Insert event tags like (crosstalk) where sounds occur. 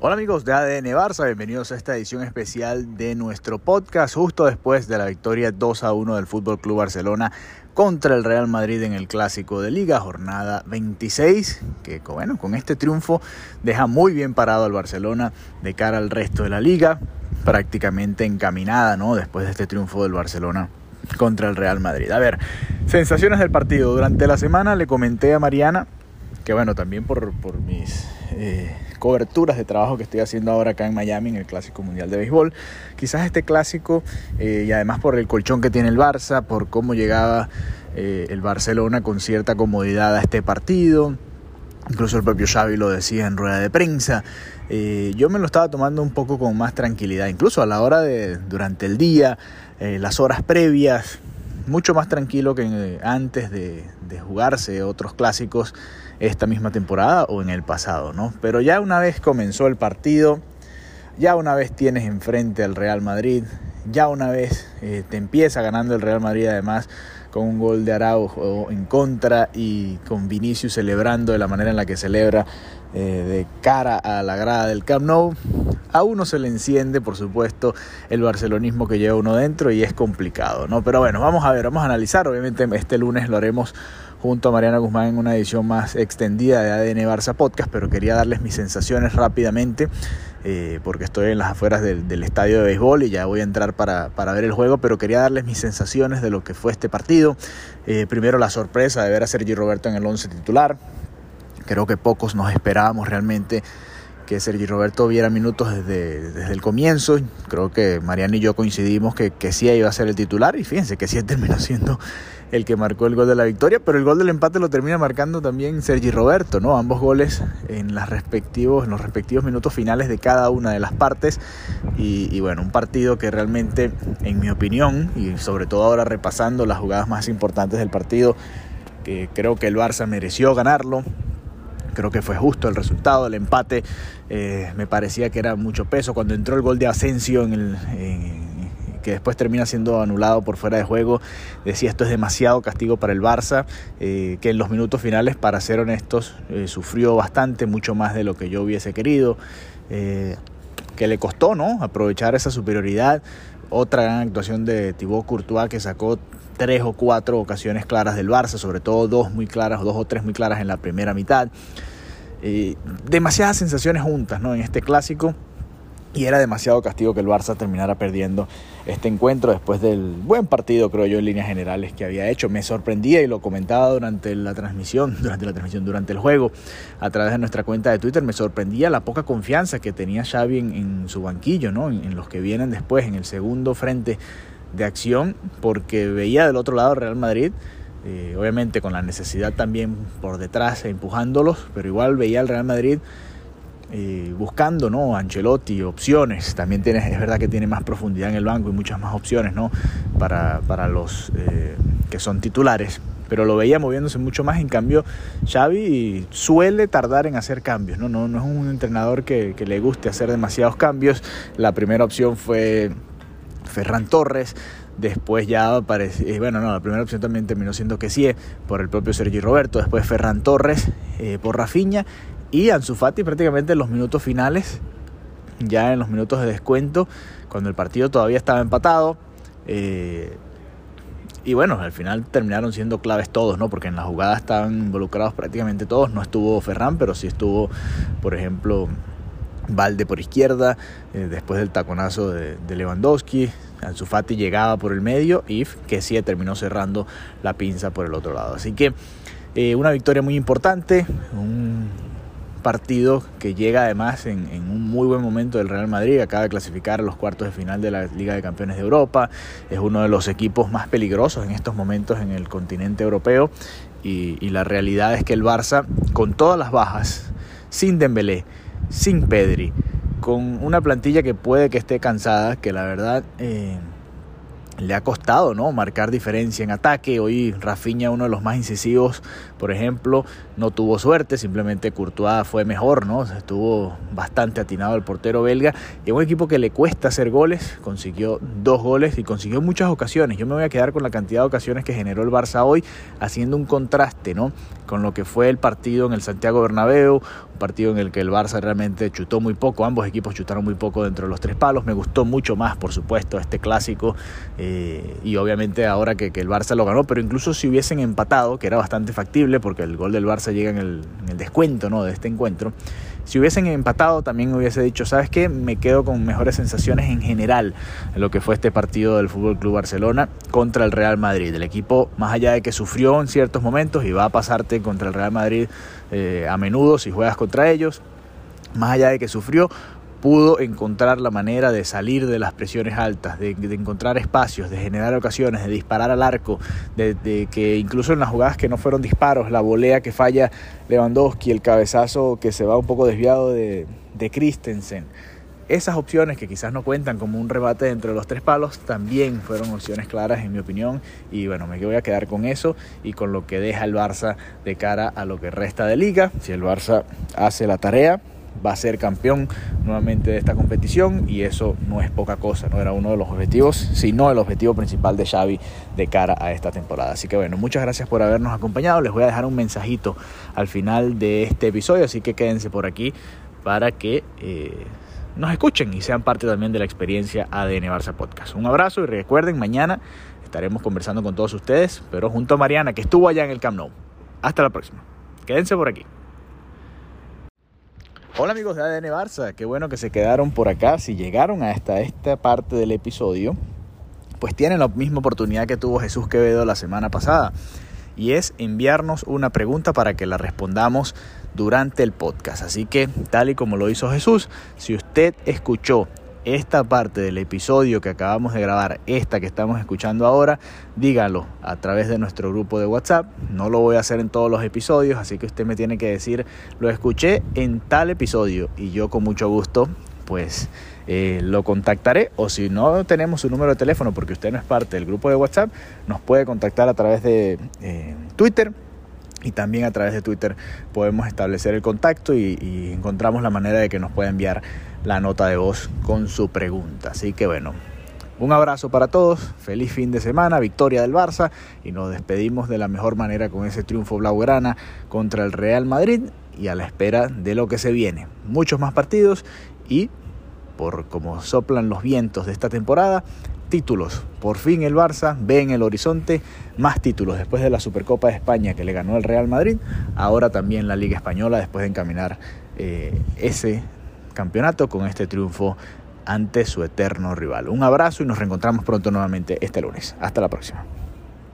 Hola amigos de ADN Barça, bienvenidos a esta edición especial de nuestro podcast justo después de la victoria 2 a 1 del Fútbol Club Barcelona contra el Real Madrid en el clásico de Liga, jornada 26, que bueno, con este triunfo deja muy bien parado al Barcelona de cara al resto de la liga, prácticamente encaminada, ¿no? Después de este triunfo del Barcelona contra el Real Madrid. A ver, sensaciones del partido. Durante la semana le comenté a Mariana que bueno, también por, por mis eh, coberturas de trabajo que estoy haciendo ahora acá en Miami en el Clásico Mundial de Béisbol. Quizás este clásico eh, y además por el colchón que tiene el Barça, por cómo llegaba eh, el Barcelona con cierta comodidad a este partido. Incluso el propio Xavi lo decía en rueda de prensa. yo me lo estaba tomando un poco con más tranquilidad, incluso a la hora de, durante el día, las horas previas, mucho más tranquilo que antes de, de jugarse otros clásicos esta misma temporada o en el pasado, ¿no? Pero ya una vez comenzó el partido, ya una vez tienes enfrente al Real Madrid, ya una vez eh, te empieza ganando el Real Madrid además con un gol de Araujo en contra y con Vinicius celebrando de la manera en la que celebra eh, de cara a la grada del Camp Nou, a uno se le enciende, por supuesto, el barcelonismo que lleva uno dentro y es complicado, ¿no? Pero bueno, vamos a ver, vamos a analizar, obviamente este lunes lo haremos junto a Mariana Guzmán en una edición más extendida de ADN Barça Podcast, pero quería darles mis sensaciones rápidamente, eh, porque estoy en las afueras del, estadio de béisbol y ya voy a entrar para, ver el juego, pero quería darles mis sensaciones de lo que fue este partido. Eh, primero la sorpresa de ver a Sergi Roberto en el 11 titular. Creo que pocos nos esperábamos realmente que Sergi Roberto viera minutos desde, desde el comienzo. Creo que Mariana y yo coincidimos que, que sí iba a ser el titular y fíjense que sí terminó siendo el que marcó el gol de la victoria, pero el gol del empate lo termina marcando también Sergi Roberto, ¿no? Ambos goles en, los respectivos minutos finales de cada una de las partes. Y, bueno, un partido que realmente, en mi opinión, y sobre todo ahora repasando las jugadas más importantes del partido, que creo que el Barça mereció ganarlo. Creo que fue justo el resultado, el empate eh, me parecía que era mucho peso. Cuando entró el gol de Asensio en el, que después termina siendo anulado por fuera de juego, decía esto es demasiado castigo para el Barça, eh, que en los minutos finales, para ser honestos, eh, sufrió bastante, mucho más de lo que yo hubiese querido, eh, que le costó ¿no? aprovechar esa superioridad. Otra gran actuación de Thibaut Courtois que sacó tres o cuatro ocasiones claras del Barça, sobre todo dos muy claras, dos o tres muy claras en la primera mitad. demasiadas sensaciones juntas ¿no? en este clásico y era demasiado castigo que el Barça terminara perdiendo este encuentro después del buen partido, creo yo, en líneas generales que había hecho. Me sorprendía y lo comentaba durante la transmisión, (laughs) durante la transmisión, durante el juego, a través de nuestra cuenta de Twitter, me sorprendía la poca confianza que tenía Xavi en, su banquillo, ¿no? En, los que vienen después, en el segundo frente de acción, porque veía del otro lado Real Madrid. Eh, obviamente con la necesidad también por detrás empujándolos, pero igual veía al Real Madrid eh, buscando, ¿no? Ancelotti, opciones. También tiene, es verdad que tiene más profundidad en el banco y muchas más opciones, ¿no? Para, para los eh, que son titulares. Pero lo veía moviéndose mucho más. En cambio, Xavi suele tardar en hacer cambios, ¿no? No, no es un entrenador que, le guste hacer demasiados cambios. La primera opción fue Ferran Torres. Después ya apareció, eh, bueno, no, la primera opción también terminó siendo que sí, por el propio Sergi Roberto. Después Ferran Torres por Rafinha y Ansu Fati prácticamente en los minutos finales, ya en los minutos de descuento, cuando el partido todavía estaba empatado. Eh, y bueno, al final terminaron siendo claves todos, ¿no? Porque en la jugada estaban involucrados prácticamente todos. No estuvo Ferran, pero sí estuvo, por ejemplo, Valde por izquierda, eh, después del taconazo de, Lewandowski. Ansu Fati llegaba por el medio y que sí terminó cerrando la pinza por el otro lado. Así que eh, una victoria muy importante, partido que llega además en, un muy buen momento del Real Madrid, acaba de clasificar a los cuartos de final de la Liga de Campeones de Europa, es uno de los equipos más peligrosos en estos momentos en el continente europeo y, la realidad es que el Barça, con todas las bajas, sin Dembélé, sin Pedri, con una plantilla que puede que esté cansada, que la verdad... Eh, le ha costado ¿no? marcar diferencia en ataque. Hoy Rafinha, uno de los más incisivos, por ejemplo, no tuvo suerte, simplemente Courtois fue mejor, ¿no? Estuvo bastante atinado el portero belga y un equipo que le cuesta hacer goles, consiguió dos goles y consiguió muchas ocasiones. Yo me voy a quedar con la cantidad de ocasiones que generó el Barça hoy, haciendo un contraste, ¿no? Con lo que fue el partido en el Santiago Bernabéu, un partido en el que el Barça realmente chutó muy poco, ambos equipos chutaron muy poco dentro de los tres palos. Me gustó mucho más, por supuesto, este clásico y obviamente ahora que, que el Barça lo ganó, pero incluso si hubiesen empatado, que era bastante factible porque el gol del Barça llega en el, descuento ¿no? de este encuentro. Si hubiesen empatado, también hubiese dicho, ¿sabes qué? Me quedo con mejores sensaciones en general en lo que fue este partido del Fútbol Club Barcelona contra el Real Madrid. El equipo, más allá de que sufrió en ciertos momentos y va a pasarte contra el Real Madrid eh, a menudo si juegas contra ellos, más allá de que sufrió, pudo encontrar la manera de salir de las presiones altas, de, encontrar espacios, de generar ocasiones, de disparar al arco, de, que incluso en las jugadas que no fueron disparos, la volea que falla Lewandowski, el cabezazo que se va un poco desviado de, de Christensen. Esas opciones que quizás no cuentan como un rebate dentro de los tres palos también fueron opciones claras en mi opinión y bueno, me voy a quedar con eso y con lo que deja el Barça de cara a lo que resta de liga. Si el Barça hace la tarea, va a ser campeón nuevamente de esta competición y eso no es poca cosa, no era uno de los objetivos, sino el objetivo principal de Xavi de cara a esta temporada. Así que bueno, muchas gracias por habernos acompañado, les voy a dejar un mensajito al final de este episodio, así que quédense por aquí para que eh, nos escuchen y sean parte también de la experiencia ADN Barça Podcast. Un abrazo y recuerden, mañana estaremos conversando con todos ustedes, pero junto a Mariana que estuvo allá en el Camp Nou. Hasta la próxima. Quédense por aquí. Hola amigos de ADN Barça, qué bueno que se quedaron por acá. Si llegaron hasta esta parte del episodio, pues tienen la misma oportunidad que tuvo Jesús Quevedo la semana pasada. Y es enviarnos una pregunta para que la respondamos durante el podcast. Así que, tal y como lo hizo Jesús, si usted escuchó esta parte del episodio que acabamos de grabar, esta que estamos escuchando ahora, dígalo a través de nuestro grupo de WhatsApp. No lo voy a hacer en todos los episodios, así que usted me tiene que decir, lo escuché en tal episodio y yo con mucho gusto pues eh, lo contactaré o si no tenemos su número de teléfono porque usted no es parte del grupo de WhatsApp, nos puede contactar a través de eh, Twitter y también a través de Twitter podemos establecer el contacto y encontramos la manera de que nos pueda enviar la nota de voz con su pregunta. Así que bueno, un abrazo para todos, feliz fin de semana, victoria del Barça y nos despedimos de la mejor manera con ese triunfo blaugrana contra el Real Madrid y a la espera de lo que se viene. Muchos más partidos y por como soplan los vientos de esta temporada, títulos. Por fin el Barça ve en el horizonte más títulos después de la Supercopa de España que le ganó el Real Madrid, ahora también la Liga Española después de encaminar eh, ese campeonato con este triunfo ante su eterno rival. Un abrazo y nos reencontramos pronto nuevamente este lunes. Hasta la próxima.